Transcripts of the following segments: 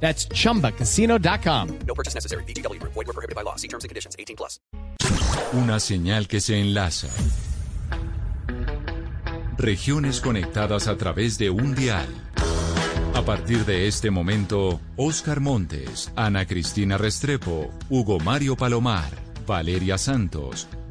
That's chumbacasino.com. No purchase necessary. BGW. Void were prohibited by law. See terms and conditions. 18 plus. Una señal que se enlaza. Regiones conectadas a través de un dial. A partir de este momento, Oscar Montes, Ana Cristina Restrepo, Hugo Mario Palomar, Valeria Santos,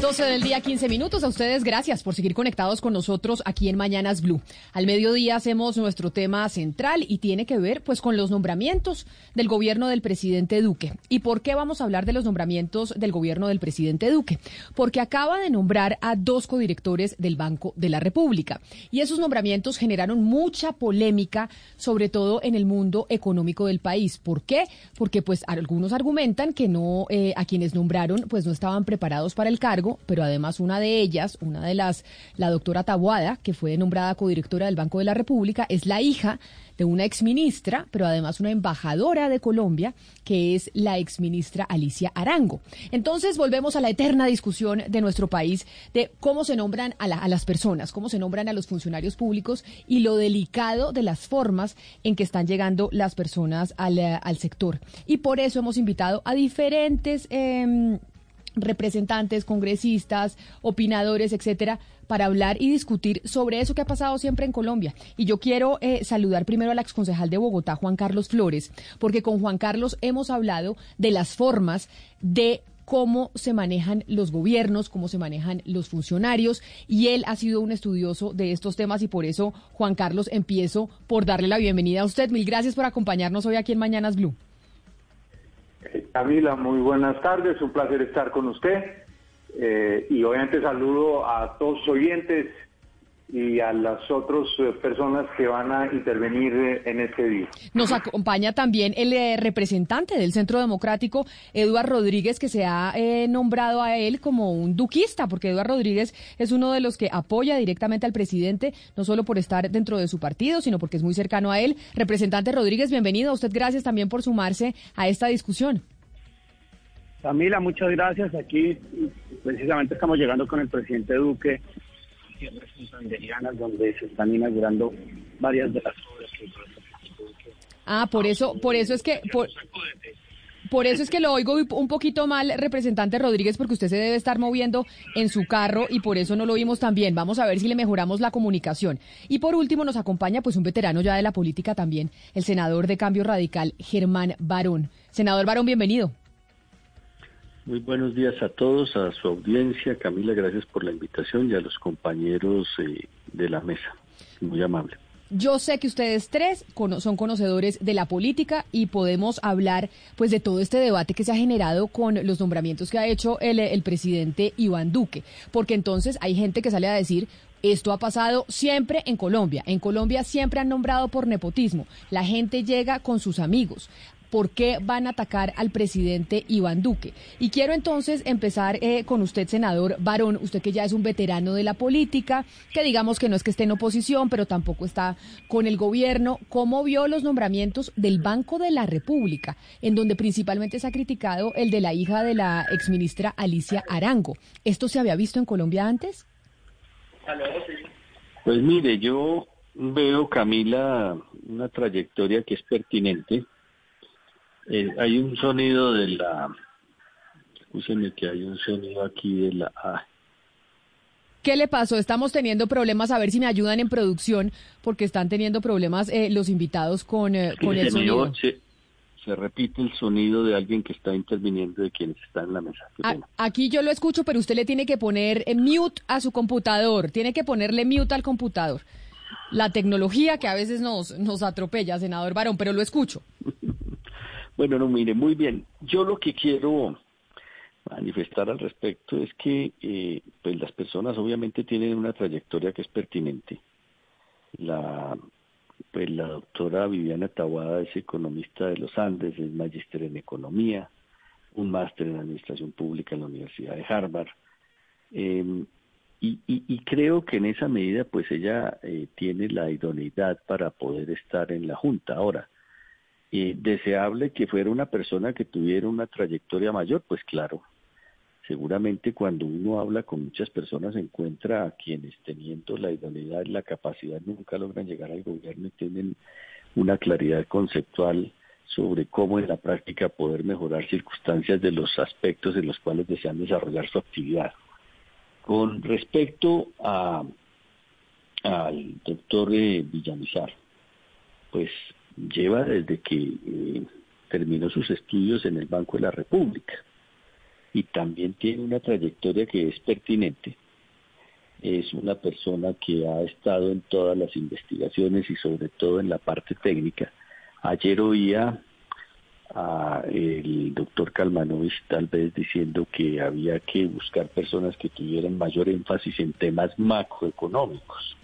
12 del día, 15 minutos. A ustedes, gracias por seguir conectados con nosotros aquí en Mañanas Blue. Al mediodía hacemos nuestro tema central y tiene que ver pues con los nombramientos del gobierno del presidente Duque. ¿Y por qué vamos a hablar de los nombramientos del gobierno del presidente Duque? Porque acaba de nombrar a dos codirectores del Banco de la República. Y esos nombramientos generaron mucha polémica, sobre todo en el mundo económico del país. ¿Por qué? Porque pues algunos argumentan que no, eh, a quienes nombraron pues no estaban preparados para el cargo pero además una de ellas, una de las, la doctora Tabuada, que fue nombrada codirectora del Banco de la República, es la hija de una exministra, pero además una embajadora de Colombia, que es la exministra Alicia Arango. Entonces volvemos a la eterna discusión de nuestro país de cómo se nombran a, las personas, cómo se nombran a los funcionarios públicos y lo delicado de las formas en que están llegando las personas al, al sector. Y por eso hemos invitado a diferentes... Eh, representantes, congresistas, opinadores, etcétera, para hablar y discutir sobre eso que ha pasado siempre en Colombia. Y yo quiero eh, saludar primero al exconcejal de Bogotá, Juan Carlos Flores, porque con Juan Carlos hemos hablado de las formas de cómo se manejan los gobiernos, cómo se manejan los funcionarios, y él ha sido un estudioso de estos temas y por eso, Juan Carlos, empiezo por darle la bienvenida a usted. Mil gracias por acompañarnos hoy aquí en Mañanas Blue. Camila, muy buenas tardes, un placer estar con usted. Eh, y obviamente saludo a todos los oyentes y a las otras eh, personas que van a intervenir eh, en este día. Nos acompaña también el eh, representante del Centro Democrático, Eduardo Rodríguez, que se ha nombrado a él como un duquista, porque Eduardo Rodríguez es uno de los que apoya directamente al presidente, no solo por estar dentro de su partido, sino porque es muy cercano a él. Representante Rodríguez, bienvenido. A usted gracias también por sumarse a esta discusión. Camila, muchas gracias. Aquí precisamente estamos llegando con el presidente Duque donde se están inaugurando varias de las obras que Ah, por eso, por eso es que por, por eso es que lo oigo un poquito mal, representante Rodríguez, porque usted se debe estar moviendo en su carro y por eso no lo oímos tan bien. Vamos a ver si le mejoramos la comunicación. Y por último nos acompaña pues un veterano ya de la política también, el senador de Cambio Radical, Germán Barón. Senador Barón, bienvenido. Muy buenos días a todos, a su audiencia. Camila, gracias por la invitación y a los compañeros eh, de la mesa. Muy amable. Yo sé que ustedes tres son conocedores de la política y podemos hablar pues de todo este debate que se ha generado con los nombramientos que ha hecho el, el presidente Iván Duque, porque entonces hay gente que sale a decir esto ha pasado siempre en Colombia. En Colombia siempre han nombrado por nepotismo. La gente llega con sus amigos por qué van a atacar al presidente Iván Duque. Y quiero entonces empezar eh, con usted, senador Barón, usted que ya es un veterano de la política, que digamos que no es que esté en oposición, pero tampoco está con el gobierno. ¿Cómo vio los nombramientos del Banco de la República, en donde principalmente se ha criticado el de la hija de la exministra Alicia Arango? ¿Esto se había visto en Colombia antes? Pues mire, yo veo, Camila, una trayectoria que es pertinente eh, hay un sonido de la... Escúcheme que hay un sonido aquí de la... ¿Qué le pasó? Estamos teniendo problemas, a ver si me ayudan en producción, porque están teniendo problemas eh, los invitados con, eh, con el sonido. Se, se, repite el sonido de alguien que está interviniendo de quienes están en la mesa. aquí yo lo escucho, pero usted le tiene que poner mute a su computador, tiene que ponerle mute al computador. La tecnología que a veces nos, nos atropella, senador Barón, pero lo escucho. Bueno, no, mire, muy bien. Yo lo que quiero manifestar al respecto es que eh, pues las personas obviamente tienen una trayectoria que es pertinente. La, pues la doctora Viviana Tawada es economista de los Andes, es magíster en economía, un máster en administración pública en la Universidad de Harvard. Y, y, y, creo que en esa medida pues ella eh, tiene la idoneidad para poder estar en la Junta. Ahora, eh, deseable que fuera una persona que tuviera una trayectoria mayor, pues claro, seguramente cuando uno habla con muchas personas encuentra a quienes teniendo la idoneidad y la capacidad nunca logran llegar al gobierno y tienen una claridad conceptual sobre cómo en la práctica poder mejorar circunstancias de los aspectos en los cuales desean desarrollar su actividad. Con respecto a, al doctor eh, Villamizar, pues lleva desde que eh, terminó sus estudios en el Banco de la República y también tiene una trayectoria que es pertinente. Es una persona que ha estado en todas las investigaciones y sobre todo en la parte técnica. Ayer oía a el doctor Kalmanovich tal vez diciendo que había que buscar personas que tuvieran mayor énfasis en temas macroeconómicos.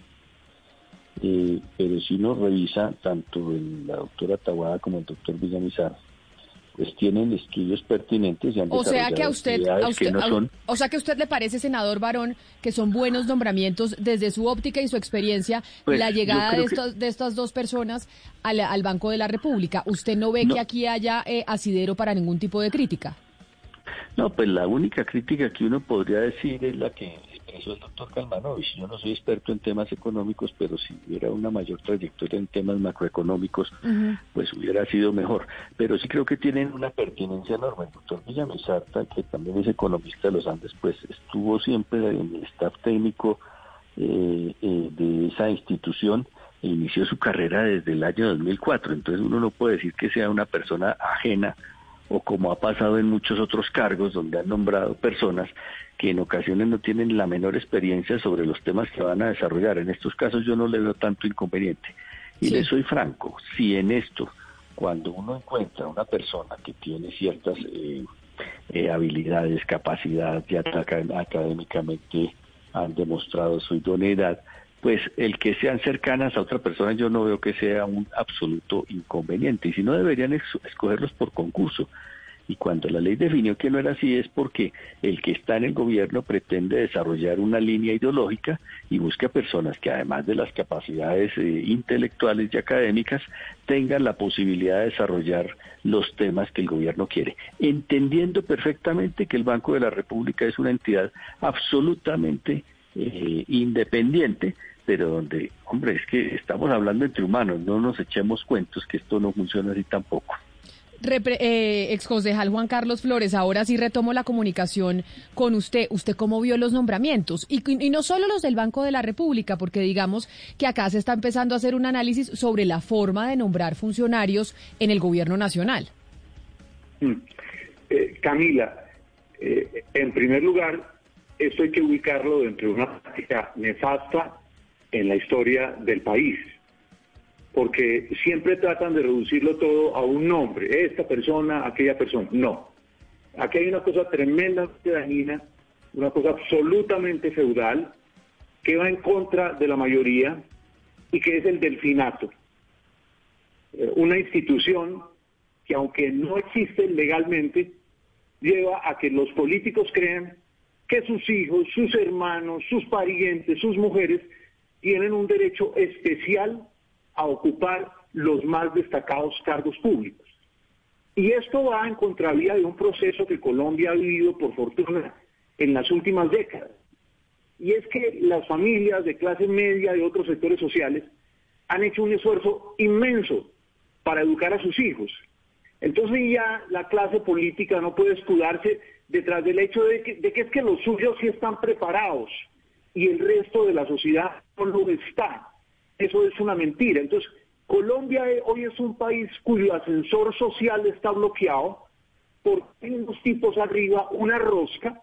Eh, pero si uno revisa tanto el, la doctora Tawada como el doctor Villamizar, pues tienen estudios pertinentes y han o sea que a usted, a usted no son... o sea que a usted le parece senador varón que son buenos nombramientos desde su óptica y su experiencia pues, la llegada de estas de estas dos personas al, al, Banco de la República usted no ve no. que aquí haya eh, asidero para ningún tipo de crítica no pues la única crítica que uno podría decir es la que expresó el doctor Kalmanovich. Yo no soy experto en temas económicos, pero si hubiera una mayor trayectoria en temas macroeconómicos, uh -huh. pues hubiera sido mejor. Pero sí creo que tienen una pertinencia enorme. El doctor Villamizarta, que también es economista de los Andes, pues estuvo siempre en el staff técnico eh, eh, de esa institución e inició su carrera desde el año 2004. Entonces uno no puede decir que sea una persona ajena o como ha pasado en muchos otros cargos donde han nombrado personas que en ocasiones no tienen la menor experiencia sobre los temas que van a desarrollar. En estos casos yo no le veo tanto inconveniente. Y sí. le soy franco, si en esto, cuando uno encuentra una persona que tiene ciertas eh, eh, habilidades, capacidad, ya académicamente han demostrado su idoneidad, pues el que sean cercanas a otra persona yo no veo que sea un absoluto inconveniente. Y si no deberían escogerlos por concurso, y cuando la ley definió que no era así es porque el que está en el gobierno pretende desarrollar una línea ideológica y busca personas que además de las capacidades eh, intelectuales y académicas tengan la posibilidad de desarrollar los temas que el gobierno quiere, entendiendo perfectamente que el Banco de la República es una entidad absolutamente eh, independiente, pero donde, hombre, es que estamos hablando entre humanos, no nos echemos cuentos que esto no funciona así tampoco. Repre eh, exconcejal Juan Carlos Flores, ahora sí retomo la comunicación con usted. ¿Usted cómo vio los nombramientos? Y, no solo los del Banco de la República, porque digamos que acá se está empezando a hacer un análisis sobre la forma de nombrar funcionarios en el gobierno nacional. Mm. Eh, Camila, eh, en primer lugar, esto hay que ubicarlo dentro de una práctica nefasta en la historia del país porque siempre tratan de reducirlo todo a un nombre, esta persona, aquella persona. No. Aquí hay una cosa tremendamente dañina, una cosa absolutamente feudal, que va en contra de la mayoría y que es el delfinato. Eh, una institución que aunque no existe legalmente, lleva a que los políticos crean que sus hijos, sus hermanos, sus parientes, sus mujeres tienen un derecho especial a ocupar los más destacados cargos públicos. Y esto va en contravía de un proceso que Colombia ha vivido, por fortuna, en las últimas décadas. Y es que las familias de clase media de otros sectores sociales han hecho un esfuerzo inmenso para educar a sus hijos. Entonces ya la clase política no puede escudarse detrás del hecho de que, de que es que los suyos sí están preparados y el resto de la sociedad no lo está eso es una mentira. Entonces, Colombia hoy es un país cuyo ascensor social está bloqueado porque unos tipos arriba, una rosca,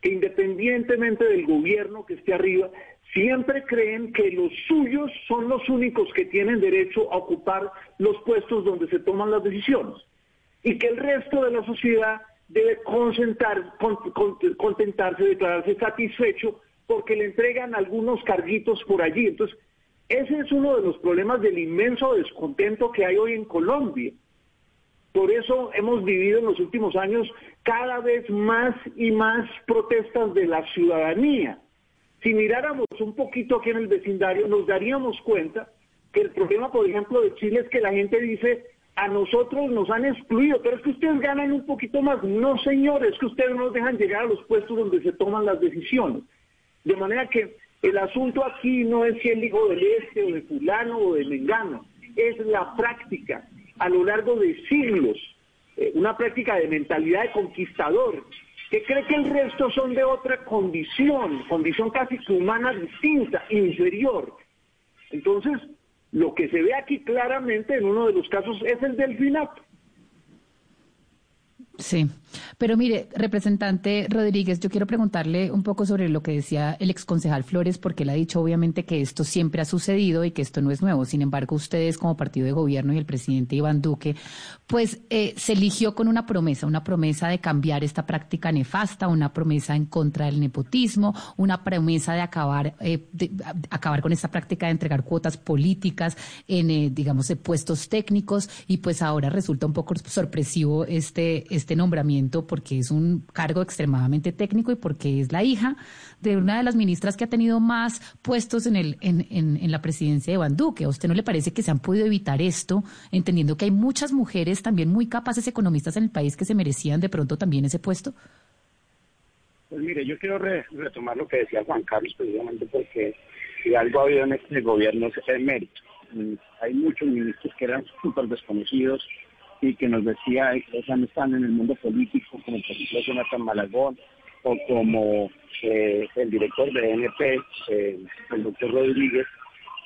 que independientemente del gobierno que esté arriba, siempre creen que los suyos son los únicos que tienen derecho a ocupar los puestos donde se toman las decisiones y que el resto de la sociedad debe concentrar, con- con- contentarse, declararse satisfecho porque le entregan algunos carguitos por allí. Entonces, ese es uno de los problemas del inmenso descontento que hay hoy en Colombia. Por eso hemos vivido en los últimos años cada vez más y más protestas de la ciudadanía. Si miráramos un poquito aquí en el vecindario, nos daríamos cuenta que el problema, por ejemplo, de Chile es que la gente dice, a nosotros nos han excluido, pero es que ustedes ganan un poquito más. No, señores, es que ustedes no nos dejan llegar a los puestos donde se toman las decisiones. De manera que el asunto aquí no es si el hijo del este o de fulano o de mengano, es la práctica a lo largo de siglos, eh, una práctica de mentalidad de conquistador, que cree que el resto son de otra condición, condición casi humana distinta, inferior. Entonces, lo que se ve aquí claramente en uno de los casos es el delfinato. Sí, pero mire, representante Rodríguez, yo quiero preguntarle un poco sobre lo que decía el exconcejal Flores, porque él ha dicho obviamente que esto siempre ha sucedido y que esto no es nuevo. Sin embargo, ustedes como partido de gobierno y el presidente Iván Duque, pues eh, se eligió con una promesa, una promesa de cambiar esta práctica nefasta, una promesa en contra del nepotismo, una promesa de acabar, eh, de, acabar con esta práctica de entregar cuotas políticas en, eh, digamos, puestos técnicos y pues ahora resulta un poco sorpresivo este, este nombramiento porque es un cargo extremadamente técnico y porque es la hija de una de las ministras que ha tenido más puestos en, el, en, en, en la presidencia de Iván Duque. ¿A usted no le parece que se han podido evitar esto, entendiendo que hay muchas mujeres también muy capaces economistas en el país que se merecían de pronto también ese puesto? Pues mire, yo quiero re- retomar lo que decía Juan Carlos, precisamente porque si algo ha habido en este gobierno es el mérito. Mm, Hay muchos ministros que eran súper desconocidos y que nos decía, sea, no están en el mundo político, como por ejemplo Jonathan Malagón o como eh, el director de NP, eh, el doctor Rodríguez,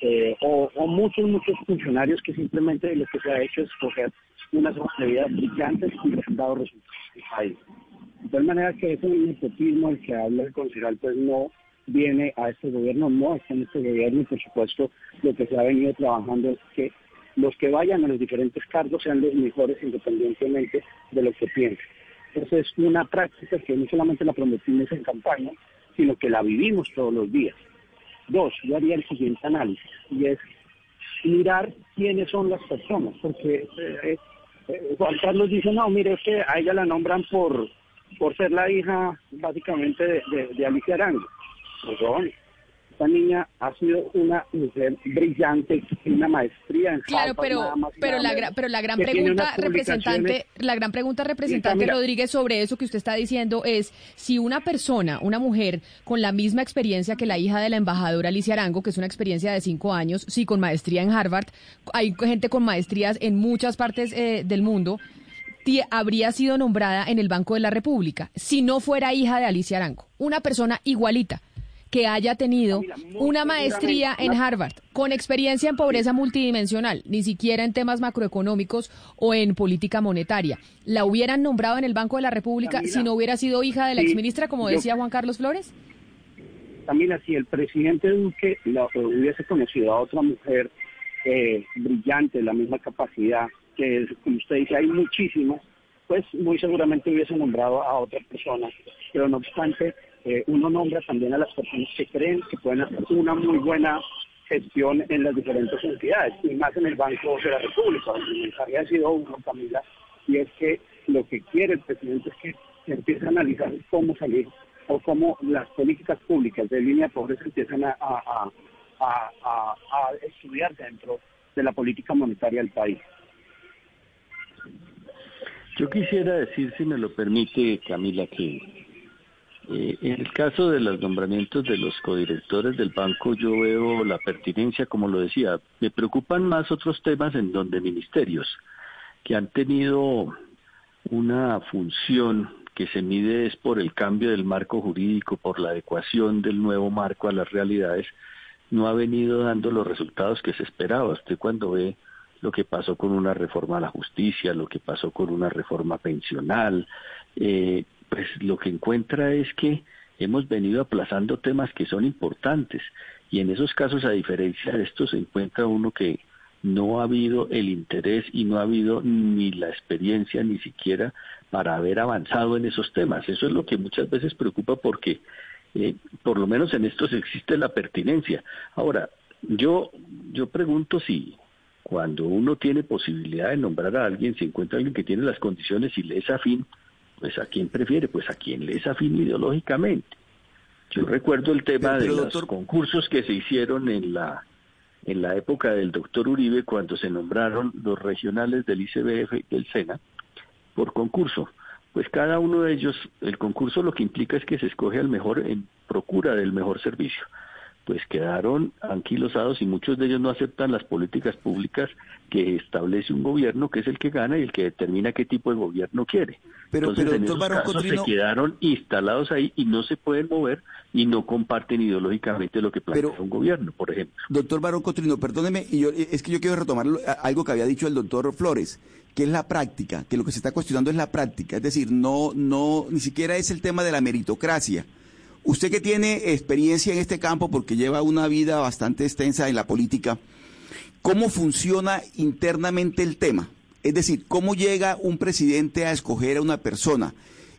eh, o, muchos, muchos funcionarios que simplemente lo que se ha hecho es coger unas ideas brillantes y les han dado resultados país. De tal manera que ese nepotismo el que habla el concejal pues no viene a este gobierno, no está en este gobierno y por supuesto lo que se ha venido trabajando es que los que vayan a los diferentes cargos sean los mejores independientemente de lo que piensen. Entonces es una práctica que no solamente la prometimos en campaña, sino que la vivimos todos los días. Dos, yo haría el siguiente análisis y es mirar quiénes son las personas, porque eh, eh, Juan Carlos dice, no, mire, es que a ella la nombran por, por ser la hija básicamente de, Alicia Arango. Pues, esta niña ha sido una mujer brillante, una maestría en Claro, Harvard, pero, más pero, la, menos, gra- pero la gran pregunta, representante, la gran pregunta, representante. Rodríguez, sobre eso que usted está diciendo es si una persona, una mujer con la misma experiencia que la hija de la embajadora Alicia Arango, que es una experiencia de cinco años, sí, con maestría en Harvard, hay gente con maestrías en muchas partes eh, del mundo, habría sido nombrada en el Banco de la República si no fuera hija de Alicia Arango. Una persona igualita que haya tenido muy una maestría en Harvard, con experiencia en pobreza multidimensional, ni siquiera en temas macroeconómicos o en política monetaria, ¿la hubieran nombrado en el Banco de la República Camila, si no hubiera sido hija de la exministra, como decía Juan Carlos Flores? Camila, si el presidente Duque la- hubiese conocido a otra mujer eh, brillante, de la misma capacidad, que como usted dice, hay muchísimas, pues muy seguramente hubiese nombrado a otra persona. Pero no obstante, eh, uno nombra también a las personas que creen que pueden hacer una muy buena gestión en las diferentes entidades, y más en el Banco de la República. El mensaje ha sido uno, Camila, y es que lo que quiere el presidente es que empiece a analizar cómo salir o cómo las políticas públicas de línea de pobreza empiezan a- a- a- a estudiar dentro de la política monetaria del país. Yo quisiera decir, si me lo permite, Camila, que eh, en el caso de los nombramientos de los codirectores del banco, yo veo la pertinencia, como lo decía. Me preocupan más otros temas en donde ministerios que han tenido una función que se mide es por el cambio del marco jurídico, por la adecuación del nuevo marco a las realidades, no ha venido dando los resultados que se esperaba. Usted cuando ve lo que pasó con una reforma a la justicia, lo que pasó con una reforma pensional, eh, pues lo que encuentra es que hemos venido aplazando temas que son importantes y en esos casos, a diferencia de esto, se encuentra uno que no ha habido el interés y no ha habido ni la experiencia ni siquiera para haber avanzado en esos temas. Eso es lo que muchas veces preocupa porque eh, por lo menos en estos existe la pertinencia. Ahora, yo, yo pregunto si cuando uno tiene posibilidad de nombrar a alguien, si encuentra alguien que tiene las condiciones y le es afín, pues a quién prefiere, pues a quién le es afín ideológicamente. Yo recuerdo el tema de los concursos que se hicieron en la en la época del doctor Uribe cuando se nombraron los regionales del ICBF y del SENA por concurso. Pues cada uno de ellos, el concurso lo que implica es que se escoge al mejor en procura del mejor servicio pues quedaron anquilosados y muchos de ellos no aceptan las políticas públicas que establece un gobierno que es el que gana y el que determina qué tipo de gobierno quiere. Pero, Entonces, pero en doctor esos casos Cotrino, se quedaron instalados ahí y no se pueden mover y no comparten ideológicamente lo que plantea Pero- un gobierno, por ejemplo. doctor Barón Cotrino, perdóneme, y yo, es que yo quiero retomar algo que había dicho el doctor Flores, que es la práctica, que lo que se está cuestionando es la práctica, es decir, no, no, ni siquiera es el tema de la meritocracia. Usted que tiene experiencia en este campo porque lleva una vida bastante extensa en la política, ¿cómo funciona internamente el tema? Es decir, ¿cómo llega un presidente a escoger a una persona?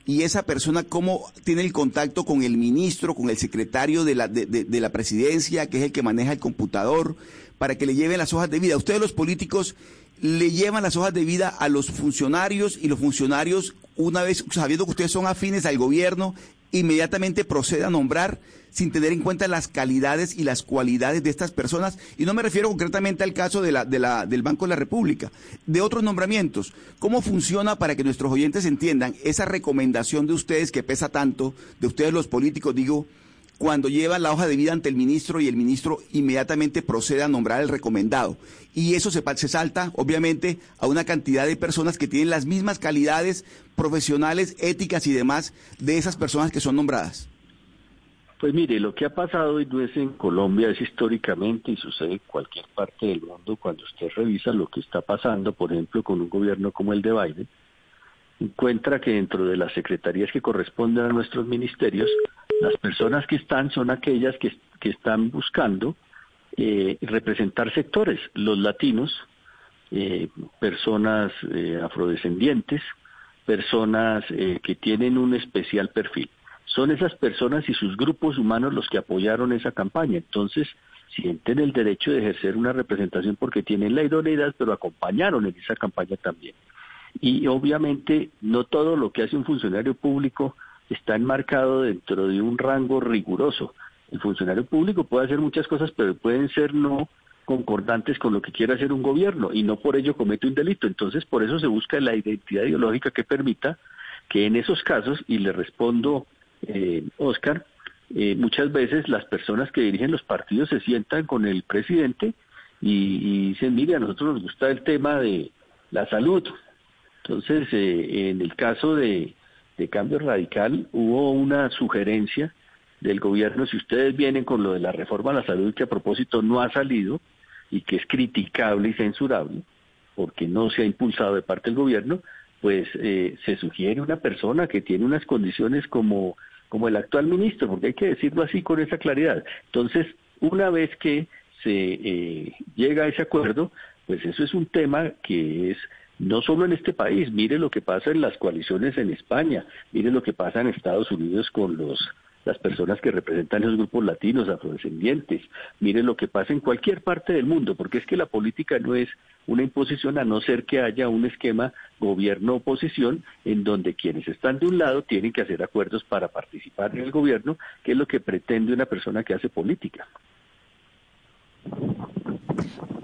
Y esa persona, ¿cómo tiene el contacto con el ministro, con el secretario de la, de, la presidencia, que es el que maneja el computador, para que le lleven las hojas de vida? Ustedes los políticos le llevan las hojas de vida a los funcionarios y los funcionarios, una vez sabiendo que ustedes son afines al gobierno, inmediatamente procede a nombrar sin tener en cuenta las calidades y las cualidades de estas personas. Y no me refiero concretamente al caso de la, de la, del Banco de la República, de otros nombramientos. ¿Cómo funciona para que nuestros oyentes entiendan esa recomendación de ustedes que pesa tanto, de ustedes los políticos, digo, cuando llevan la hoja de vida ante el ministro y el ministro inmediatamente procede a nombrar el recomendado. Y eso se, se salta, obviamente, a una cantidad de personas que tienen las mismas calidades profesionales, éticas y demás de esas personas que son nombradas. Pues mire, lo que ha pasado y en Colombia, es históricamente y sucede en cualquier parte del mundo cuando usted revisa lo que está pasando, por ejemplo, con un gobierno como el de Biden, encuentra que dentro de las secretarías que corresponden a nuestros ministerios, las personas que están son aquellas que, que están buscando eh, representar sectores, los latinos, eh, personas eh, afrodescendientes, personas eh, que tienen un especial perfil. Son esas personas y sus grupos humanos los que apoyaron esa campaña. Entonces, sienten el derecho de ejercer una representación porque tienen la idoneidad, pero acompañaron en esa campaña también. Y obviamente no todo lo que hace un funcionario público está enmarcado dentro de un rango riguroso. El funcionario público puede hacer muchas cosas, pero pueden ser no concordantes con lo que quiere hacer un gobierno y no por ello comete un delito. Entonces, por eso se busca la identidad ideológica que permita que en esos casos, y le respondo, eh, Oscar, eh, muchas veces las personas que dirigen los partidos se sientan con el presidente y, y dicen, mire, a nosotros nos gusta el tema de la salud. Entonces, eh, en el caso de, Cambio Radical hubo una sugerencia del gobierno, si ustedes vienen con lo de la reforma a la salud, que a propósito no ha salido y que es criticable y censurable, porque no se ha impulsado de parte del gobierno, pues eh, se sugiere una persona que tiene unas condiciones como, como el actual ministro, porque hay que decirlo así con esa claridad. Entonces, una vez que se eh, llega a ese acuerdo, pues eso es un tema que es no solo en este país, mire lo que pasa en las coaliciones en España, mire lo que pasa en Estados Unidos con los las personas que representan esos grupos latinos, afrodescendientes, mire lo que pasa en cualquier parte del mundo, porque es que la política no es una imposición a no ser que haya un esquema gobierno-oposición en donde quienes están de un lado tienen que hacer acuerdos para participar en el gobierno, que es lo que pretende una persona que hace política.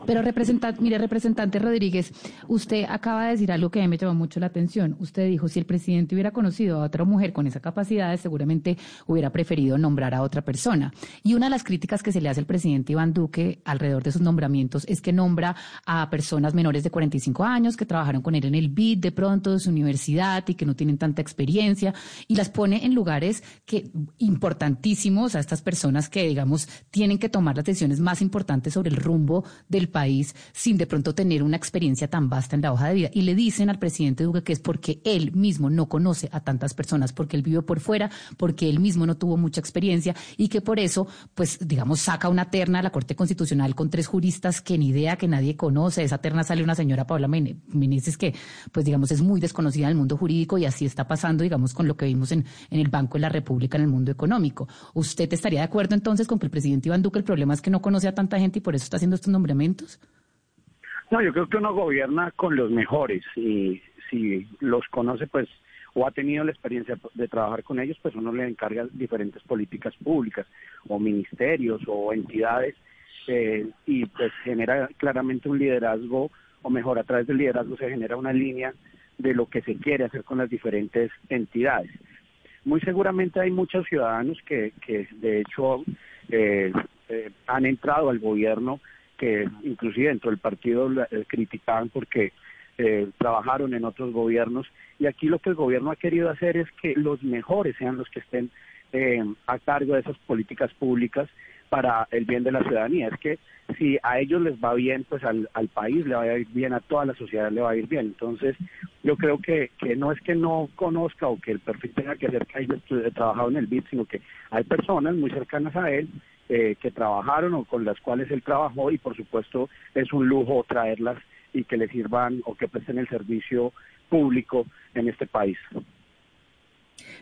Pero representante, mire, representante Rodríguez, usted acaba de decir algo que a mí me llamó mucho la atención. Usted dijo, si el presidente hubiera conocido a otra mujer con esa capacidad, seguramente hubiera preferido nombrar a otra persona. Y una de las críticas que se le hace al presidente Iván Duque alrededor de sus nombramientos es que nombra a personas menores de 45 años que trabajaron con él en el BID de pronto de su universidad y que no tienen tanta experiencia y las pone en lugares que importantísimos a estas personas que, digamos, tienen que tomar las decisiones más importantes sobre el rumbo del país sin de pronto tener una experiencia tan vasta en la hoja de vida. Y le dicen al presidente Duque que es porque él mismo no conoce a tantas personas, porque él vive por fuera, porque él mismo no tuvo mucha experiencia y que por eso, pues, digamos, saca una terna a la Corte Constitucional con tres juristas que ni idea, que nadie conoce. Esa terna sale una señora Paula Meneses que, pues, digamos, es muy desconocida en el mundo jurídico y así está pasando, digamos, con lo que vimos en, en el Banco de la República en el mundo económico. ¿Usted estaría de acuerdo entonces con que el presidente Iván Duque el problema es que no conoce a tanta gente y por eso está haciendo estos nombramientos? No, yo creo que uno gobierna con los mejores y si los conoce, pues, o ha tenido la experiencia de trabajar con ellos, pues uno le encarga diferentes políticas públicas o ministerios o entidades eh, y pues genera claramente un liderazgo, o mejor, a través del liderazgo se genera una línea de lo que se quiere hacer con las diferentes entidades. Muy seguramente hay muchos ciudadanos que, que de hecho eh, eh, han entrado al gobierno que inclusive dentro del partido eh, criticaban porque eh, trabajaron en otros gobiernos y aquí lo que el gobierno ha querido hacer es que los mejores sean los que estén eh, a cargo de esas políticas públicas para el bien de la ciudadanía. Es que si a ellos les va bien, pues al, al país le va a ir bien, a toda la sociedad le va a ir bien. Entonces, yo creo que, que no es que no conozca o que el perfil tenga que ser que haya trabajado en el BID, sino que hay personas muy cercanas a él eh, que trabajaron o con las cuales él trabajó y por supuesto es un lujo traerlas y que le sirvan o que presten el servicio público en este país.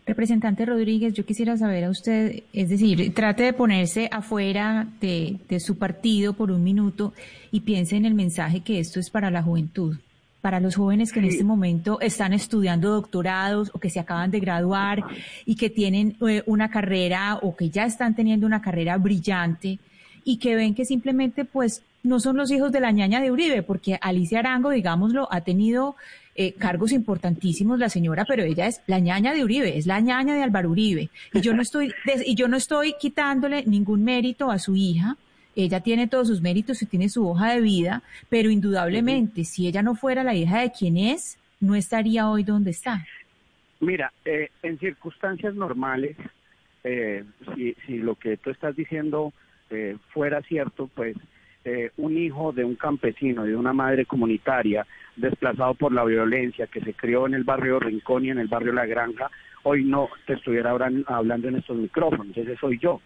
Representante Rodríguez, yo quisiera saber a usted, es decir, trate de ponerse afuera de, de su partido por un minuto y piense en el mensaje que esto es para la juventud para los jóvenes que en este momento están estudiando doctorados o que se acaban de graduar y que tienen eh, una carrera o que ya están teniendo una carrera brillante y que ven que simplemente pues no son los hijos de la ñaña de Uribe, porque Alicia Arango, digámoslo, ha tenido eh, cargos importantísimos la señora, pero ella es la ñaña de Uribe, es la ñaña de Álvaro Uribe. Y yo no estoy, y yo no estoy quitándole ningún mérito a su hija, ella tiene todos sus méritos y tiene su hoja de vida, pero indudablemente, si ella no fuera la hija de quien es, no estaría hoy donde está. Mira, eh, en circunstancias normales, eh, si, si lo que tú estás diciendo eh, fuera cierto, pues eh, un hijo de un campesino, de una madre comunitaria, desplazado por la violencia, que se crió en el barrio Rincón y en el barrio La Granja, hoy no te estuviera hablando en estos micrófonos, ese soy yo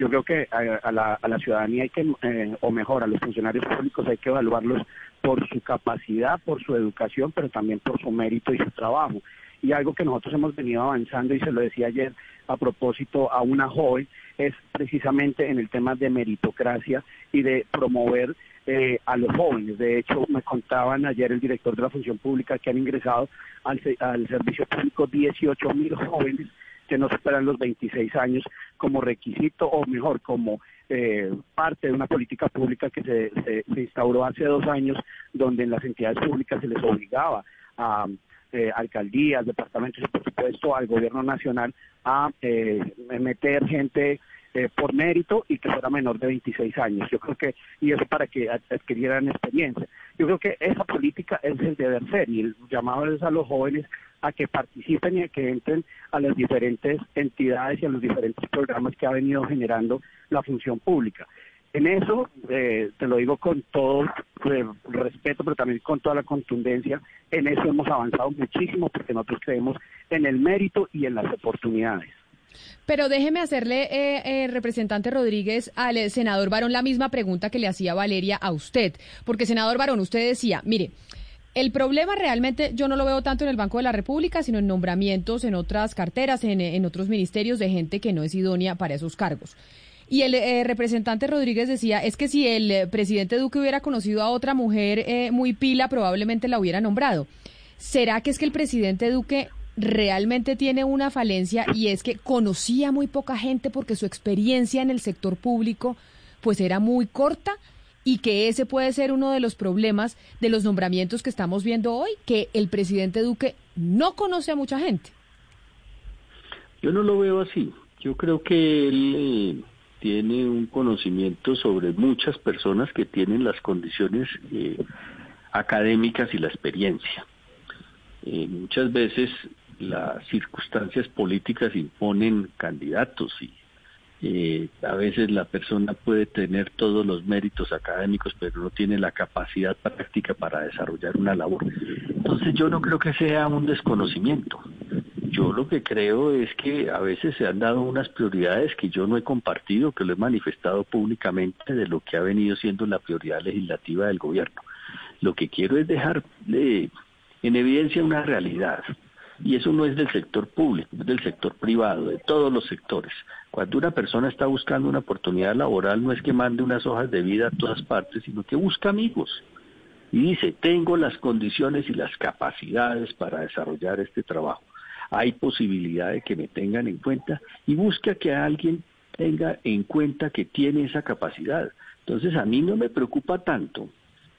yo creo que a, la, a la, ciudadanía hay que, eh, o mejor, a los funcionarios públicos hay que evaluarlos por su capacidad, por su educación, pero también por su mérito y su trabajo. Y algo que nosotros hemos venido avanzando, y se lo decía ayer a propósito a una joven, es precisamente en el tema de meritocracia y de promover eh, a los jóvenes. De hecho, me contaban ayer el director de la función pública que han ingresado al, al servicio público 18 mil jóvenes que no superan los 26 años como requisito o mejor como eh, parte de una política pública que se, se, instauró hace dos años donde en las entidades públicas se les obligaba a eh, alcaldías, departamentos y por supuesto al gobierno nacional a eh, meter gente eh, por mérito y que fuera menor de 26 años. Yo creo que, y eso para que adquirieran experiencia. Yo creo que esa política es el deber ser y el llamado es a los jóvenes a que participen y a que entren a las diferentes entidades y a los diferentes programas que ha venido generando la función pública. En eso, eh, te lo digo con todo eh, respeto, pero también con toda la contundencia, en eso hemos avanzado muchísimo porque nosotros creemos en el mérito y en las oportunidades. Pero déjeme hacerle, eh, representante Rodríguez, al senador Barón la misma pregunta que le hacía Valeria a usted. Porque, senador Barón, usted decía, mire, el problema realmente yo no lo veo tanto en el Banco de la República, sino en nombramientos en otras carteras, en, otros ministerios de gente que no es idónea para esos cargos. Y el eh, representante Rodríguez decía, es que si el eh, presidente Duque hubiera conocido a otra mujer eh, muy pila, probablemente la hubiera nombrado. ¿Será que es que el presidente Duque realmente tiene una falencia y es que conocía muy poca gente porque su experiencia en el sector público pues era muy corta? Y que ese puede ser uno de los problemas de los nombramientos que estamos viendo hoy, que el presidente Duque no conoce a mucha gente. Yo no lo veo así. Yo creo que él eh, tiene un conocimiento sobre muchas personas que tienen las condiciones eh, académicas y la experiencia. Eh, muchas veces las circunstancias políticas imponen candidatos y Eh, a veces la persona puede tener todos los méritos académicos, pero no tiene la capacidad práctica para desarrollar una labor. Entonces yo no creo que sea un desconocimiento. Yo lo que creo es que a veces se han dado unas prioridades que yo no he compartido, que lo he manifestado públicamente de lo que ha venido siendo la prioridad legislativa del gobierno. Lo que quiero es dejar en evidencia una realidad. Y eso no es del sector público, es del sector privado, de todos los sectores. Cuando una persona está buscando una oportunidad laboral, no es que mande unas hojas de vida a todas partes, sino que busca amigos. Y dice, tengo las condiciones y las capacidades para desarrollar este trabajo. Hay posibilidad de que me tengan en cuenta y busca que alguien tenga en cuenta que tiene esa capacidad. Entonces a mí no me preocupa tanto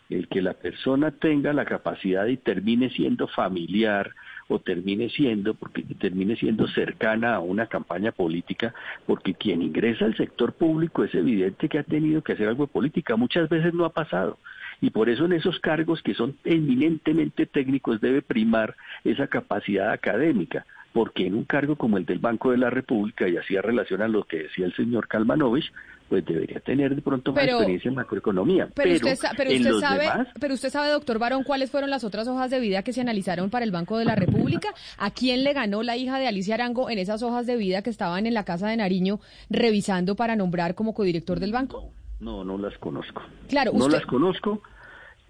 el que la persona tenga la capacidad y termine siendo familiar o termine siendo, porque termine siendo cercana a una campaña política, porque quien ingresa al sector público es evidente que ha tenido que hacer algo de política, muchas veces no ha pasado. Y por eso en esos cargos que son eminentemente técnicos debe primar esa capacidad académica porque en un cargo como el del Banco de la República, y así relaciona lo que decía el señor Kalmanovich, pues debería tener de pronto más experiencia en macroeconomía. Pero, usted, sabe, pero usted sabe, doctor Barón, cuáles fueron las otras hojas de vida que se analizaron para el Banco de la República. ¿A quién le ganó la hija de Alicia Arango en esas hojas de vida que estaban en la Casa de Nariño revisando para nombrar como codirector del banco? No, no las conozco. Claro, no las conozco.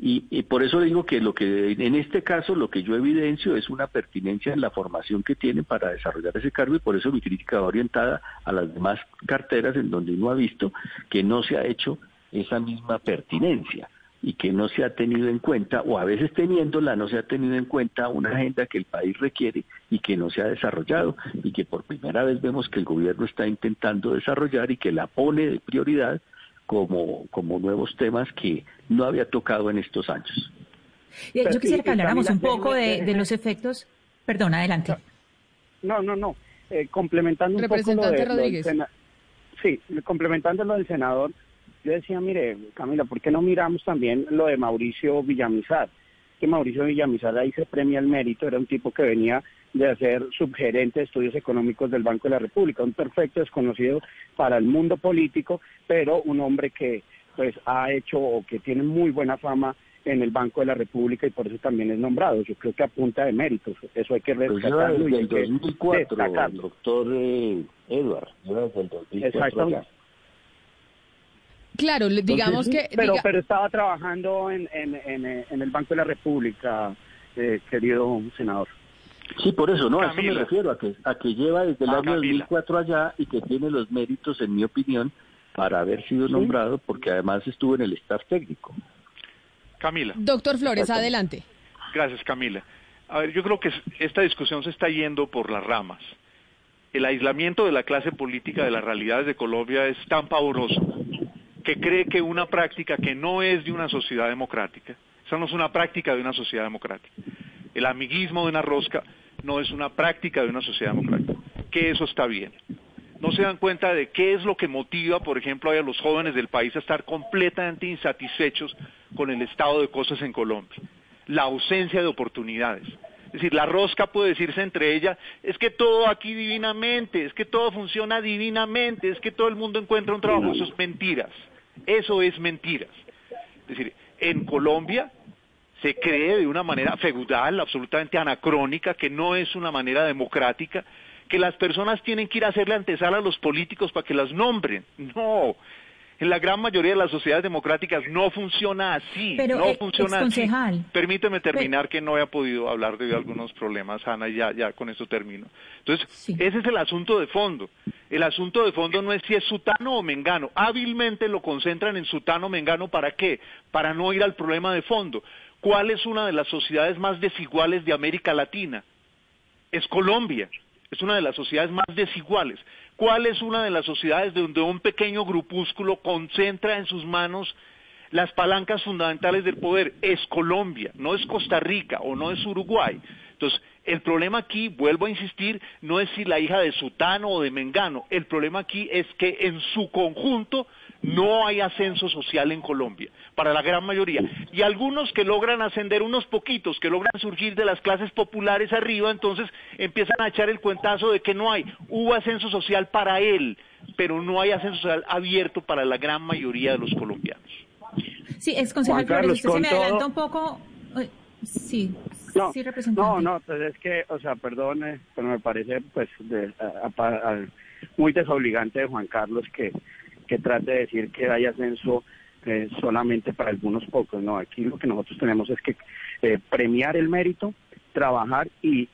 Y, por eso digo que lo que en este caso lo que yo evidencio es una pertinencia en la formación que tienen para desarrollar ese cargo y por eso mi crítica va orientada a las demás carteras en donde uno ha visto que no se ha hecho esa misma pertinencia y que no se ha tenido en cuenta, o a veces teniéndola, no se ha tenido en cuenta una agenda que el país requiere y que no se ha desarrollado y que por primera vez vemos que el gobierno está intentando desarrollar y que la pone de prioridad como, como nuevos temas que no había tocado en estos años. Yo quisiera que habláramos un poco de, los efectos. Perdón, adelante. No, no, no. Eh, complementando un poco lo, de, Rodríguez. sí, complementando lo del senador, yo decía, mire, Camila, ¿por qué no miramos también lo de Mauricio Villamizar? Que Mauricio Villamizar ahí se premia el mérito, era un tipo que venía de hacer subgerente de estudios económicos del Banco de la República, un perfecto desconocido para el mundo político, pero un hombre que pues ha hecho o que tiene muy buena fama en el Banco de la República y por eso también es nombrado. Yo creo que apunta de méritos. Eso hay que pues rescatarlo. y el 2004, doctor eh, Edward. Exactamente. Claro, digamos que... Pero, pero estaba trabajando en, en, en, el Banco de la República, eh, querido senador. Sí, por eso, no, a eso me refiero, a que, a que lleva desde el ah, año 2004 allá y que tiene los méritos, en mi opinión, para haber sido nombrado, porque además estuvo en el staff técnico. Camila. Doctor Flores, adelante. Gracias, Camila. A ver, yo creo que esta discusión se está yendo por las ramas. El aislamiento de la clase política de las realidades de Colombia es tan pavoroso que cree que una práctica que no es de una sociedad democrática, esa no es una práctica de una sociedad democrática, el amiguismo de una rosca no es una práctica de una sociedad democrática, que eso está bien. No se dan cuenta de qué es lo que motiva, por ejemplo, a los jóvenes del país a estar completamente insatisfechos con el estado de cosas en Colombia. La ausencia de oportunidades. Es decir, la rosca puede decirse entre ella, es que todo aquí divinamente, es que todo funciona divinamente, es que todo el mundo encuentra un trabajo. Eso es mentiras. Eso es mentiras. Es decir, en Colombia se cree de una manera feudal, absolutamente anacrónica, que no es una manera democrática, que las personas tienen que ir a hacerle antesala a los políticos para que las nombren. No, en la gran mayoría de las sociedades democráticas no funciona así. no eh, funciona así. Permíteme terminar que no he podido hablar de algunos problemas, Ana, y ya, ya con esto termino. Entonces, ese es el asunto de fondo. El asunto de fondo no es si es sutano o mengano. Hábilmente lo concentran en sutano o mengano, ¿para qué? Para no ir al problema de fondo. ¿Cuál es una de las sociedades más desiguales de América Latina? Es Colombia. Es una de las sociedades más desiguales. ¿Cuál es una de las sociedades donde un pequeño grupúsculo concentra en sus manos las palancas fundamentales del poder? Es Colombia, no es Costa Rica o no es Uruguay. Entonces, El problema aquí, vuelvo a insistir, no es si la hija de Sutano o de Mengano. El problema aquí es que en su conjunto no hay ascenso social en Colombia, para la gran mayoría. Y algunos que logran ascender, unos poquitos que logran surgir de las clases populares arriba, entonces empiezan a echar el cuentazo de que no hay. Hubo ascenso social para él, pero no hay ascenso social abierto para la gran mayoría de los colombianos. Sí, ex concejal Flores, usted se me todo- adelanta un poco. Sí, No, sí, representante. no, no, pues es que, o sea, perdone, pero me parece pues de- a- a- a- muy desobligante de Juan Carlos que, que trate de decir que hay ascenso eh, solamente para algunos pocos. No, aquí lo que nosotros tenemos es que eh, premiar el mérito, trabajar y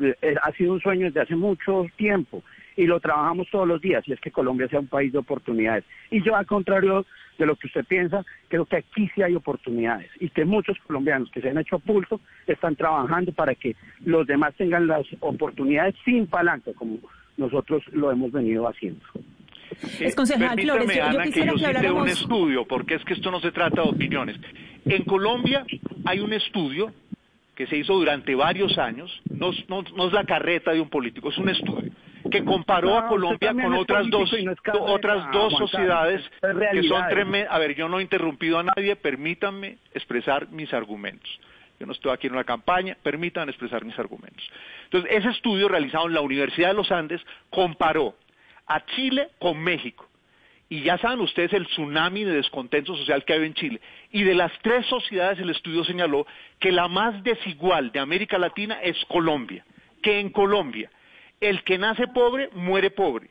eh, ha sido un sueño desde hace mucho tiempo y lo trabajamos todos los días y es que Colombia sea un país de oportunidades. Y yo, al contrario de lo que usted piensa, creo que aquí sí hay oportunidades y que muchos colombianos que se han hecho pulso están trabajando para que los demás tengan las oportunidades sin palanca, como nosotros lo hemos venido haciendo. Ex concejal Permítame, Flores, yo- yo Ana, que yo que cite un estudio, porque es que esto no se trata de opiniones. En Colombia hay un estudio que se hizo durante varios años, no, es- no- no es la carreta de un político, es un estudio que comparó No, a usted Colombia con es otras dos, no es otras dos sociedades es que son tremendas. A ver, yo no he interrumpido a nadie, permítanme expresar mis argumentos. Yo no estoy aquí en una campaña, permítanme expresar mis argumentos. Entonces, ese estudio realizado en la Universidad de los Andes comparó a Chile con México. Y ya saben ustedes el tsunami de descontento social que hay en Chile. Y de las tres sociedades el estudio señaló que la más desigual de América Latina es Colombia. Que en Colombia el que nace pobre muere pobre.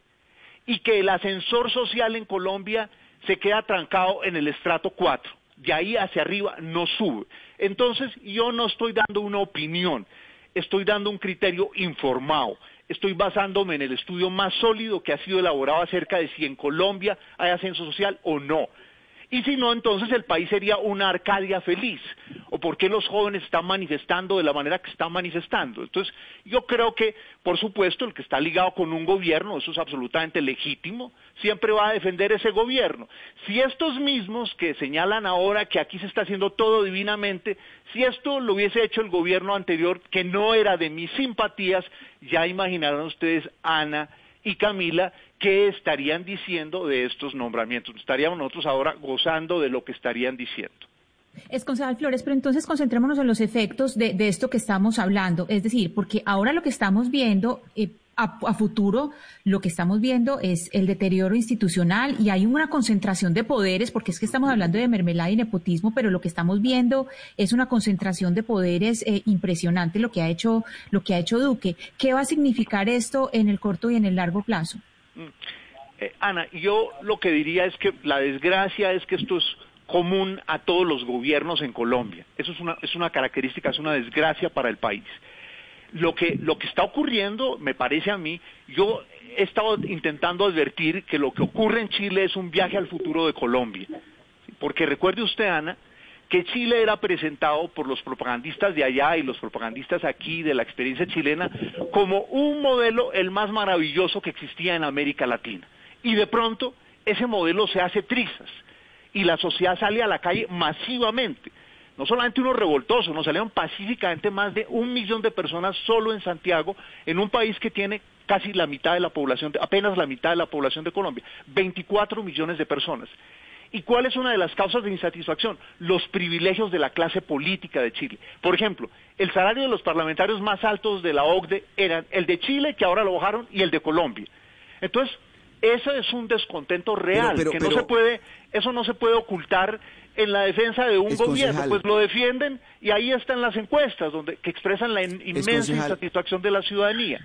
Y que el ascensor social en Colombia se queda trancado en el estrato 4. De ahí hacia arriba no sube. Entonces yo no estoy dando una opinión, estoy dando un criterio informado. Estoy basándome en el estudio más sólido que ha sido elaborado acerca de si en Colombia hay ascenso social o no. Y si no, entonces el país sería una Arcadia feliz. ¿O por qué los jóvenes están manifestando de la manera que están manifestando? Entonces, yo creo que, por supuesto, el que está ligado con un gobierno, eso es absolutamente legítimo, siempre va a defender ese gobierno. Si estos mismos que señalan ahora que aquí se está haciendo todo divinamente, si esto lo hubiese hecho el gobierno anterior, que no era de mis simpatías, ya imaginarán ustedes, Ana y Camila, qué estarían diciendo de estos nombramientos. Estaríamos nosotros ahora gozando de lo que estarían diciendo. Es concejal Flores, pero entonces concentrémonos en los efectos de, esto que estamos hablando. Es decir, porque ahora lo que estamos viendo eh, a, a futuro, lo que estamos viendo es el deterioro institucional y hay una concentración de poderes, porque es que estamos hablando de mermelada y nepotismo, pero lo que estamos viendo es una concentración de poderes eh, impresionante lo que ha hecho lo que ha hecho Duque. ¿Qué va a significar esto en el corto y en el largo plazo? Eh, Ana, yo lo que diría es que la desgracia es que esto es común a todos los gobiernos en Colombia. Eso es una, es una característica, es una desgracia para el país. Lo que, lo que está ocurriendo, me parece a mí, yo he estado intentando advertir que lo que ocurre en Chile es un viaje al futuro de Colombia. Porque recuerde usted, Ana, que Chile era presentado por los propagandistas de allá y los propagandistas aquí de la experiencia chilena como un modelo el más maravilloso que existía en América Latina. Y de pronto ese modelo se hace trizas y la sociedad sale a la calle masivamente. No solamente unos revoltosos, nos salieron pacíficamente más de un millón de personas solo en Santiago, en un país que tiene casi la mitad de la población, apenas la mitad de la población de Colombia, 24 millones de personas. ¿Y cuál es una de las causas de insatisfacción? Los privilegios de la clase política de Chile. Por ejemplo, el salario de los parlamentarios más altos de la OCDE eran el de Chile, que ahora lo bajaron, y el de Colombia. Entonces, eso es un descontento real, pero- que no pero- se puede, eso no se puede ocultar en la defensa de un Es gobierno, concejal. pues lo defienden y ahí están las encuestas donde que expresan la in- inmensa insatisfacción de la ciudadanía.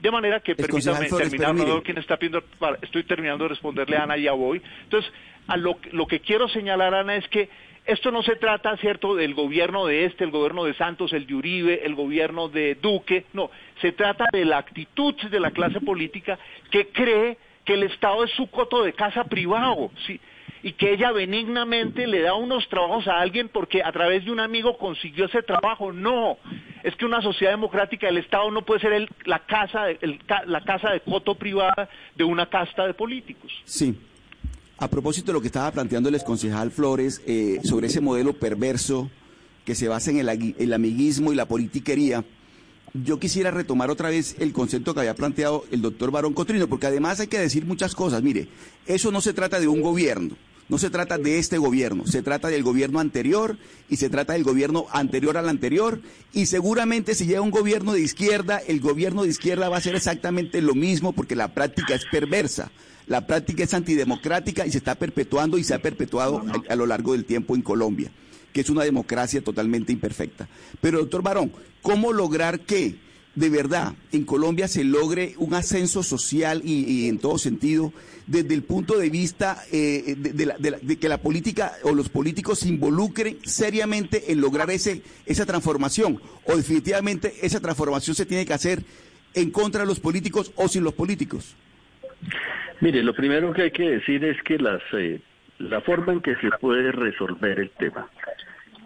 De manera que, concejal permítame terminar, mire. veo quién está pidiendo, para- estoy terminando de responderle a Ana, ya voy. Entonces, lo, que- quiero señalar, Ana, es que esto no se trata, ¿cierto?, del gobierno de este, el gobierno de Santos, el de Uribe, el gobierno de Duque, no, se trata de la actitud de la clase política que cree que el Estado es su coto de casa privado, ¿sí? y que ella benignamente le da unos trabajos a alguien porque a través de un amigo consiguió ese trabajo. No, es que una sociedad democrática, el Estado no puede ser el- la, casa, el la casa de coto privada de una casta de políticos. Sí. A propósito de lo que estaba planteando el exconcejal Flores eh, sobre ese modelo perverso que se basa en el, el amiguismo y la politiquería, yo quisiera retomar otra vez el concepto que había planteado el doctor Barón Cotrino, porque además hay que decir muchas cosas. Mire, eso no se trata de un gobierno, no se trata de este gobierno, se trata del gobierno anterior y se trata del gobierno anterior al anterior. Y seguramente si llega un gobierno de izquierda, el gobierno de izquierda va a hacer exactamente lo mismo porque la práctica es perversa. La práctica es antidemocrática y se está perpetuando y se ha perpetuado a, lo largo del tiempo en Colombia, que es una democracia totalmente imperfecta. Pero, doctor Barón, ¿cómo lograr que de verdad en Colombia se logre un ascenso social y, y en todo sentido desde el punto de vista eh, de, de la- de la- de que la política o los políticos se involucren seriamente en lograr ese, esa transformación o definitivamente esa transformación se tiene que hacer en contra de los políticos o sin los políticos. Mire, lo primero que hay que decir es que las, eh, la forma en que se puede resolver el tema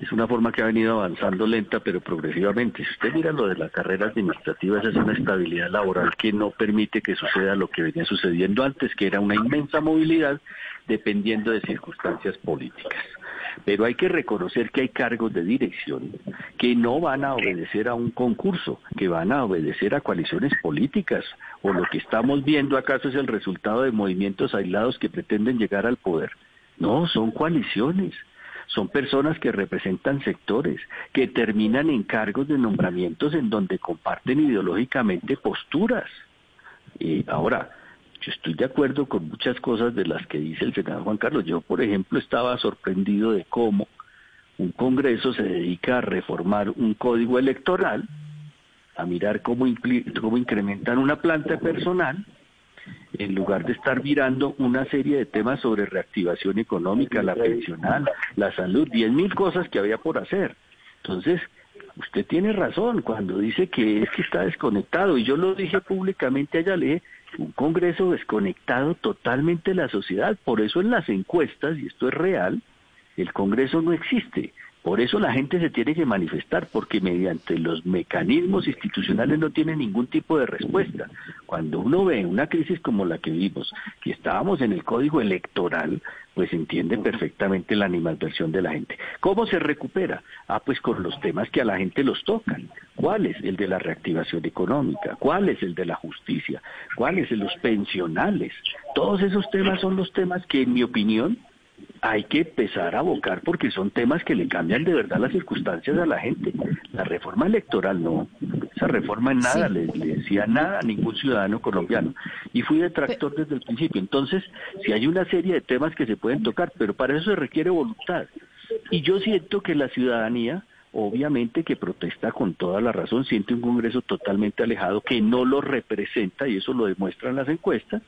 es una forma que ha venido avanzando lenta pero progresivamente. Si usted mira lo de la carrera administrativa, esa es una estabilidad laboral que no permite que suceda lo que venía sucediendo antes, que era una inmensa movilidad dependiendo de circunstancias políticas. Pero hay que reconocer que hay cargos de dirección que no van a obedecer a un concurso, que van a obedecer a coaliciones políticas. O lo que estamos viendo acaso es el resultado de movimientos aislados que pretenden llegar al poder. No, son coaliciones. Son personas que representan sectores, que terminan en cargos de nombramientos en donde comparten ideológicamente posturas. Eh, ahora, yo estoy de acuerdo con muchas cosas de las que dice el senador Juan Carlos. Yo, por ejemplo, estaba sorprendido de cómo un Congreso se dedica a reformar un código electoral, a mirar cómo, cómo incrementan una planta personal, en lugar de estar mirando una serie de temas sobre reactivación económica, la pensional, la salud, diez mil cosas que había por hacer. Entonces, usted tiene razón cuando dice que es que está desconectado, y yo lo dije públicamente allá, le un Congreso desconectado totalmente de la sociedad, por eso en las encuestas, y esto es real, el Congreso no existe. Por eso la gente se tiene que manifestar, porque mediante los mecanismos institucionales no tiene ningún tipo de respuesta. Cuando uno ve una crisis como la que vimos, que estábamos en el código electoral, pues entiende perfectamente la animadversión de la gente. ¿Cómo se recupera? Ah, pues con los temas que a la gente los tocan. ¿Cuál es el de la reactivación económica? ¿Cuál es el de la justicia? ¿Cuál es el de los pensionales? Todos esos temas son los temas que, en mi opinión, hay que empezar a abocar porque son temas que le cambian de verdad las circunstancias a la gente. La reforma electoral no, esa reforma en nada le, le decía nada a ningún ciudadano colombiano. Y fui detractor desde el principio. Entonces, si hay una serie de temas que se pueden tocar, pero para eso se requiere voluntad. Y yo siento que la ciudadanía, obviamente que protesta con toda la razón, siente un Congreso totalmente alejado que no lo representa, y eso lo demuestran las encuestas,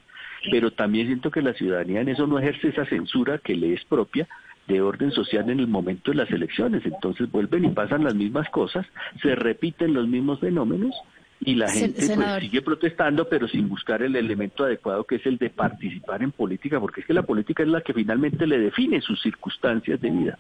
pero también siento que la ciudadanía en eso no ejerce esa censura que le es propia de orden social en el momento de las elecciones. Entonces vuelven y pasan las mismas cosas, se repiten los mismos fenómenos y la gente pues, sigue protestando, pero sin buscar el elemento adecuado que es el de participar en política, porque es que la política es la que finalmente le define sus circunstancias de vida.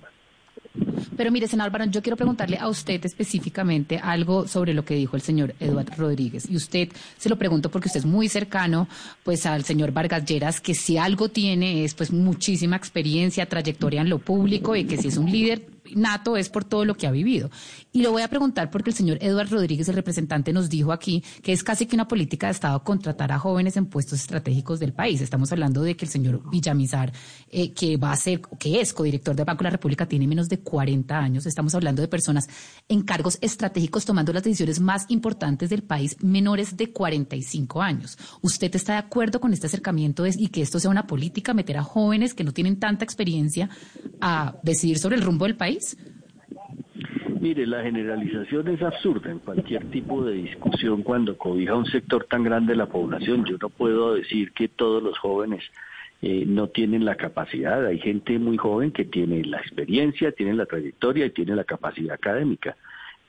Pero mire, senador Barón, yo quiero preguntarle a usted específicamente algo sobre lo que dijo el señor Eduardo Rodríguez. Y usted se lo pregunto porque usted es muy cercano pues al señor Vargas Lleras, que si algo tiene es pues muchísima experiencia, trayectoria en lo público y que si es un líder nato es por todo lo que ha vivido. Y lo voy a preguntar porque el señor Eduardo Rodríguez, el representante, nos dijo aquí que es casi que una política de Estado contratar a jóvenes en puestos estratégicos del país. Estamos hablando de que el señor Villamizar, eh, que va a ser, que es codirector del Banco de la República, tiene menos de 40 años. Estamos hablando de personas en cargos estratégicos tomando las decisiones más importantes del país, menores de 45 años. ¿Usted está de acuerdo con este acercamiento de- y que esto sea una política, meter a jóvenes que no tienen tanta experiencia a decidir sobre el rumbo del país? Mire, la generalización es absurda en cualquier tipo de discusión cuando cobija un sector tan grande de la población. Yo no puedo decir que todos los jóvenes eh, no tienen la capacidad. Hay gente muy joven que tiene la experiencia, tiene la trayectoria y tiene la capacidad académica.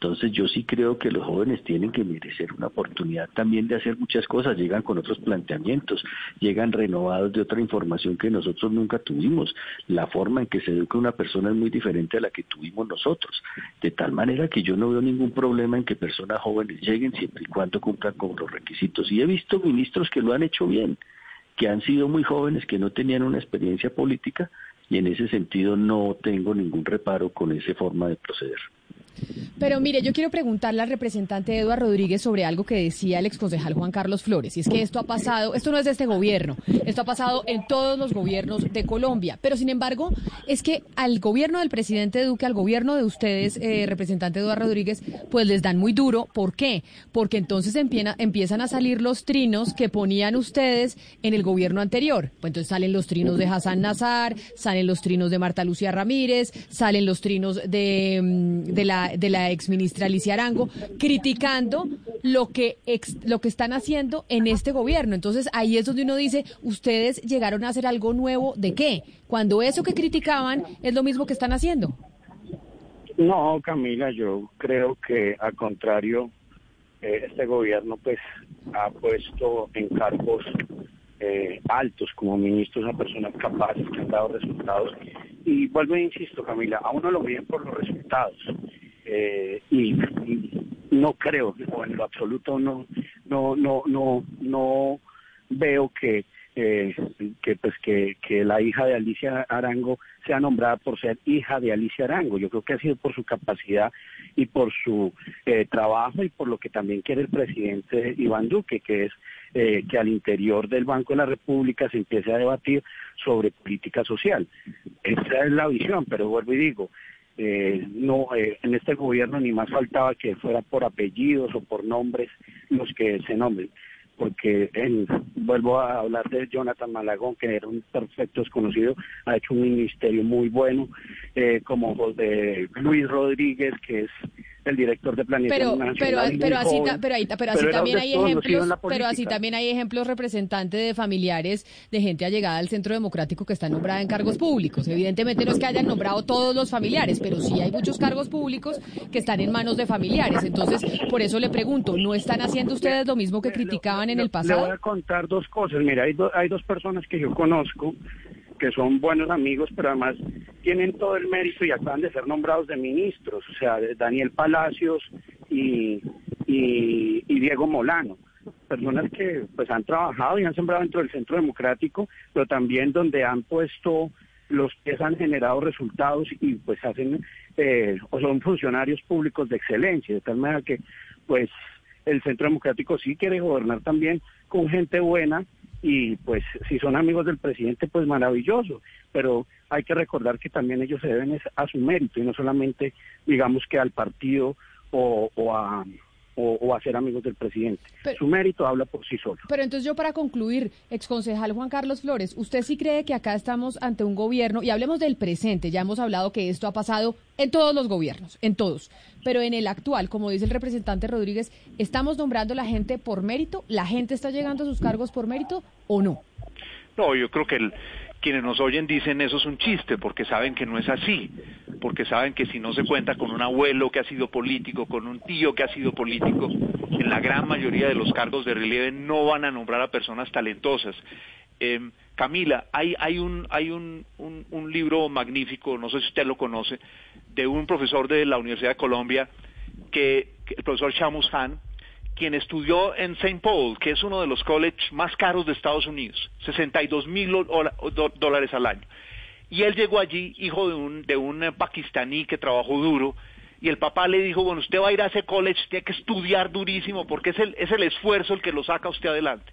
Entonces yo sí creo que los jóvenes tienen que merecer una oportunidad también de hacer muchas cosas, llegan con otros planteamientos, llegan renovados de otra información que nosotros nunca tuvimos. La forma en que se educa una persona es muy diferente a la que tuvimos nosotros, de tal manera que yo no veo ningún problema en que personas jóvenes lleguen siempre y cuando cumplan con los requisitos. Y he visto ministros que lo han hecho bien, que han sido muy jóvenes, que no tenían una experiencia política y en ese sentido no tengo ningún reparo con esa forma de proceder. Pero mire, yo quiero preguntarle al representante Eduardo Rodríguez sobre algo que decía el exconcejal Juan Carlos Flores, y es que esto ha pasado, esto no es de este gobierno, esto ha pasado en todos los gobiernos de Colombia, pero sin embargo, es que al gobierno del presidente Duque, al gobierno de ustedes, eh, representante Eduardo Rodríguez, pues les dan muy duro. ¿Por qué? Porque entonces empiezan a salir los trinos que ponían ustedes en el gobierno anterior. Pues entonces salen los trinos de Hassan Nazar, salen los trinos de Marta Lucía Ramírez, salen los trinos de, mm, de la, de la exministra Alicia Arango, criticando lo que, lo que están haciendo en este gobierno. Entonces ahí es donde uno dice, ustedes llegaron a hacer algo nuevo, ¿de qué? Cuando eso que criticaban es lo mismo que están haciendo. No, Camila, yo creo que al contrario, eh, este gobierno pues ha puesto en cargos eh, altos como ministros a personas capaces que han dado resultados. Y vuelvo e insisto, Camila, a uno lo miden por los resultados. Eh, y, no creo, o en lo absoluto no, no, no, no, no veo que eh, que pues que, que la hija de Alicia Arango sea nombrada por ser hija de Alicia Arango. Yo creo que ha sido por su capacidad y por su eh, trabajo y por lo que también quiere el presidente Iván Duque, que es eh, que al interior del Banco de la República se empiece a debatir sobre política social. Esa es la visión, pero vuelvo y digo, eh, no eh, en este gobierno ni más faltaba que fuera por apellidos o por nombres los que se nombren porque en, vuelvo a hablar de Jonathan Malagón, que era un perfecto desconocido, ha hecho un ministerio muy bueno, eh, como de Luis Rodríguez, que es el director de planeación pero, pero, pero así, pero, ahí, pero así también hay ejemplos pero así también hay ejemplos representantes de familiares de gente allegada al Centro Democrático que está nombrada en cargos públicos. Evidentemente no es que hayan nombrado todos los familiares pero sí hay muchos cargos públicos que están en manos de familiares. Entonces por eso le pregunto no están haciendo ustedes lo mismo que criticaban en el pasado le voy a contar dos cosas. Mira hay, hay dos personas que yo conozco que son buenos amigos, pero además tienen todo el mérito y acaban de ser nombrados de ministros, o sea, Daniel Palacios y, y, Diego Molano. Personas que pues han trabajado y han sembrado dentro del centro democrático, pero también donde han puesto los que han generado resultados y pues hacen eh, o son funcionarios públicos de excelencia, de tal manera que pues el centro democrático sí quiere gobernar también con gente buena y pues si son amigos del presidente, pues maravilloso, pero hay que recordar que también ellos se deben a su mérito y no solamente digamos que al partido o, o a o, a ser amigos del presidente. Su mérito habla por sí solo. Pero entonces yo para concluir, exconcejal Juan Carlos Flores, ¿usted sí cree que acá estamos ante un gobierno, y hablemos del presente, ya hemos hablado que esto ha pasado en todos los gobiernos, en todos, pero en el actual, como dice el representante Rodríguez, ¿estamos nombrando a la gente por mérito? ¿La gente está llegando a sus cargos por mérito o no? No, yo creo que el, quienes nos oyen dicen eso es un chiste, porque saben que no es así, porque saben que si no se cuenta con un abuelo que ha sido político, con un tío que ha sido político, en la gran mayoría de los cargos de relieve no van a nombrar a personas talentosas. Eh, Camila, hay, hay, un, hay un, un, libro magnífico, no sé si usted lo conoce, de un profesor de la Universidad de Colombia, que, el profesor Shamus Han, quien estudió en St. Paul, que es uno de los colleges más caros de Estados Unidos, 62 mil dólares al año. Y él llegó allí, hijo de un, de un pakistaní que trabajó duro, y el papá le dijo, bueno, usted va a ir a ese college, tiene que estudiar durísimo, porque es el, es el esfuerzo el que lo saca usted adelante.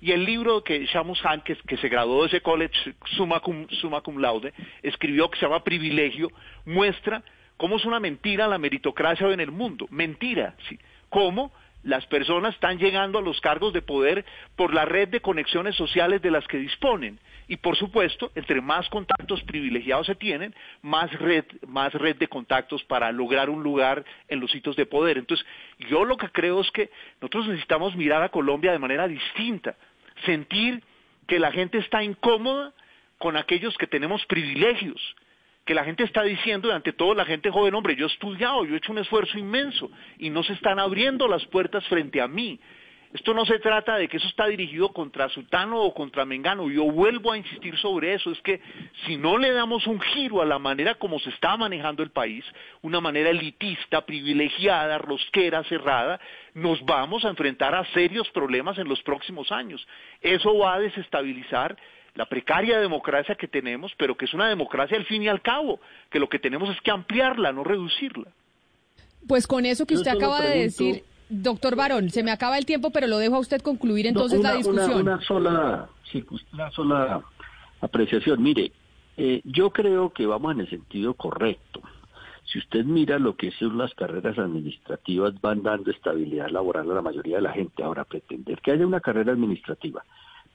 Y el libro que Shamus Han, que, que se graduó de ese college summa cum, summa cum laude, escribió que se llama Privilegio, muestra cómo es una mentira la meritocracia hoy en el mundo. Mentira, ¿sí? ¿Cómo? Las personas están llegando a los cargos de poder por la red de conexiones sociales de las que disponen. Y por supuesto, entre más contactos privilegiados se tienen, más red, más red de contactos para lograr un lugar en los sitios de poder. Entonces, yo lo que creo es que nosotros necesitamos mirar a Colombia de manera distinta, sentir que la gente está incómoda con aquellos que tenemos privilegios, que la gente está diciendo, y ante todo la gente joven, hombre, yo he estudiado, yo he hecho un esfuerzo inmenso y no se están abriendo las puertas frente a mí. Esto no se trata de que eso está dirigido contra Sultano o contra Mengano. Yo vuelvo a insistir sobre eso. Es que si no le damos un giro a la manera como se está manejando el país, una manera elitista, privilegiada, rosquera, cerrada, nos vamos a enfrentar a serios problemas en los próximos años. Eso va a desestabilizar la precaria democracia que tenemos, pero que es una democracia al fin y al cabo, que lo que tenemos es que ampliarla, no reducirla. Pues con eso que usted acaba de decir, doctor Barón, se me acaba el tiempo, pero lo dejo a usted concluir entonces No, una, la discusión. Una, una sola, sí, una sola apreciación. Mire, eh, yo creo que vamos en el sentido correcto. Si usted mira lo que son las carreras administrativas, van dando estabilidad laboral a la mayoría de la gente. Ahora, pretender que haya una carrera administrativa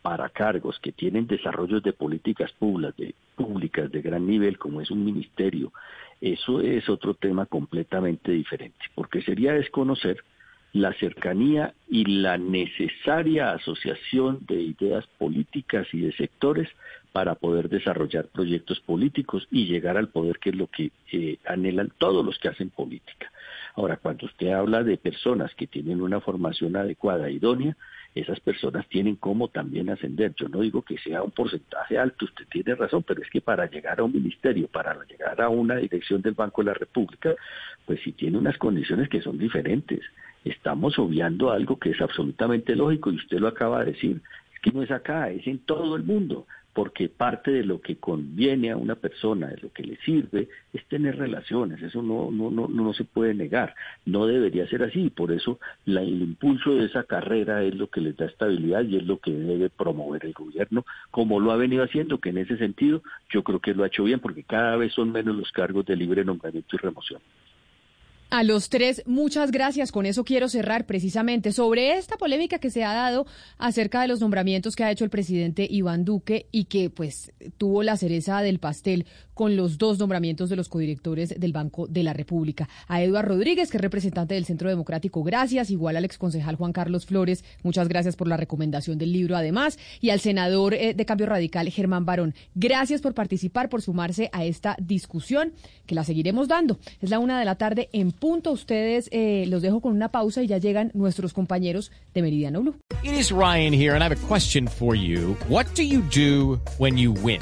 para cargos que tienen desarrollos de políticas públicas de, gran nivel, como es un ministerio, eso es otro tema completamente diferente, porque sería desconocer la cercanía y la necesaria asociación de ideas políticas y de sectores para poder desarrollar proyectos políticos y llegar al poder, que es lo que eh, anhelan todos los que hacen política. Ahora, cuando usted habla de personas que tienen una formación adecuada, idónea, esas personas tienen cómo también ascender. Yo no digo que sea un porcentaje alto, usted tiene razón, pero es que para llegar a un ministerio, para llegar a una dirección del Banco de la República, pues sí tiene unas condiciones que son diferentes. Estamos obviando algo que es absolutamente lógico y usted lo acaba de decir. Es que no es acá, es en todo el mundo, porque parte de lo que conviene a una persona, de lo que le sirve, es tener relaciones. Eso no, no, no, no se puede negar. No debería ser así. Por eso la- el impulso de esa carrera es lo que les da estabilidad y es lo que debe promover el gobierno, como lo ha venido haciendo, que en ese sentido yo creo que lo ha hecho bien, porque cada vez son menos los cargos de libre nombramiento y remoción. A los tres, muchas gracias. Con eso quiero cerrar precisamente sobre esta polémica que se ha dado acerca de los nombramientos que ha hecho el presidente Iván Duque y que pues tuvo la cereza del pastel con los dos nombramientos de los codirectores del Banco de la República. A Eduardo Rodríguez, que es representante del Centro Democrático, gracias. Igual al exconcejal Juan Carlos Flores, muchas gracias por la recomendación del libro además. Y al senador eh, de Cambio Radical, Germán Barón, gracias por participar, por sumarse a esta discusión que la seguiremos dando. Es la una de la tarde en punto. Ustedes eh, los dejo con una pausa y ya llegan nuestros compañeros de Meridiano Blue. It is Ryan here, and I have a question for you. What do you do when you win?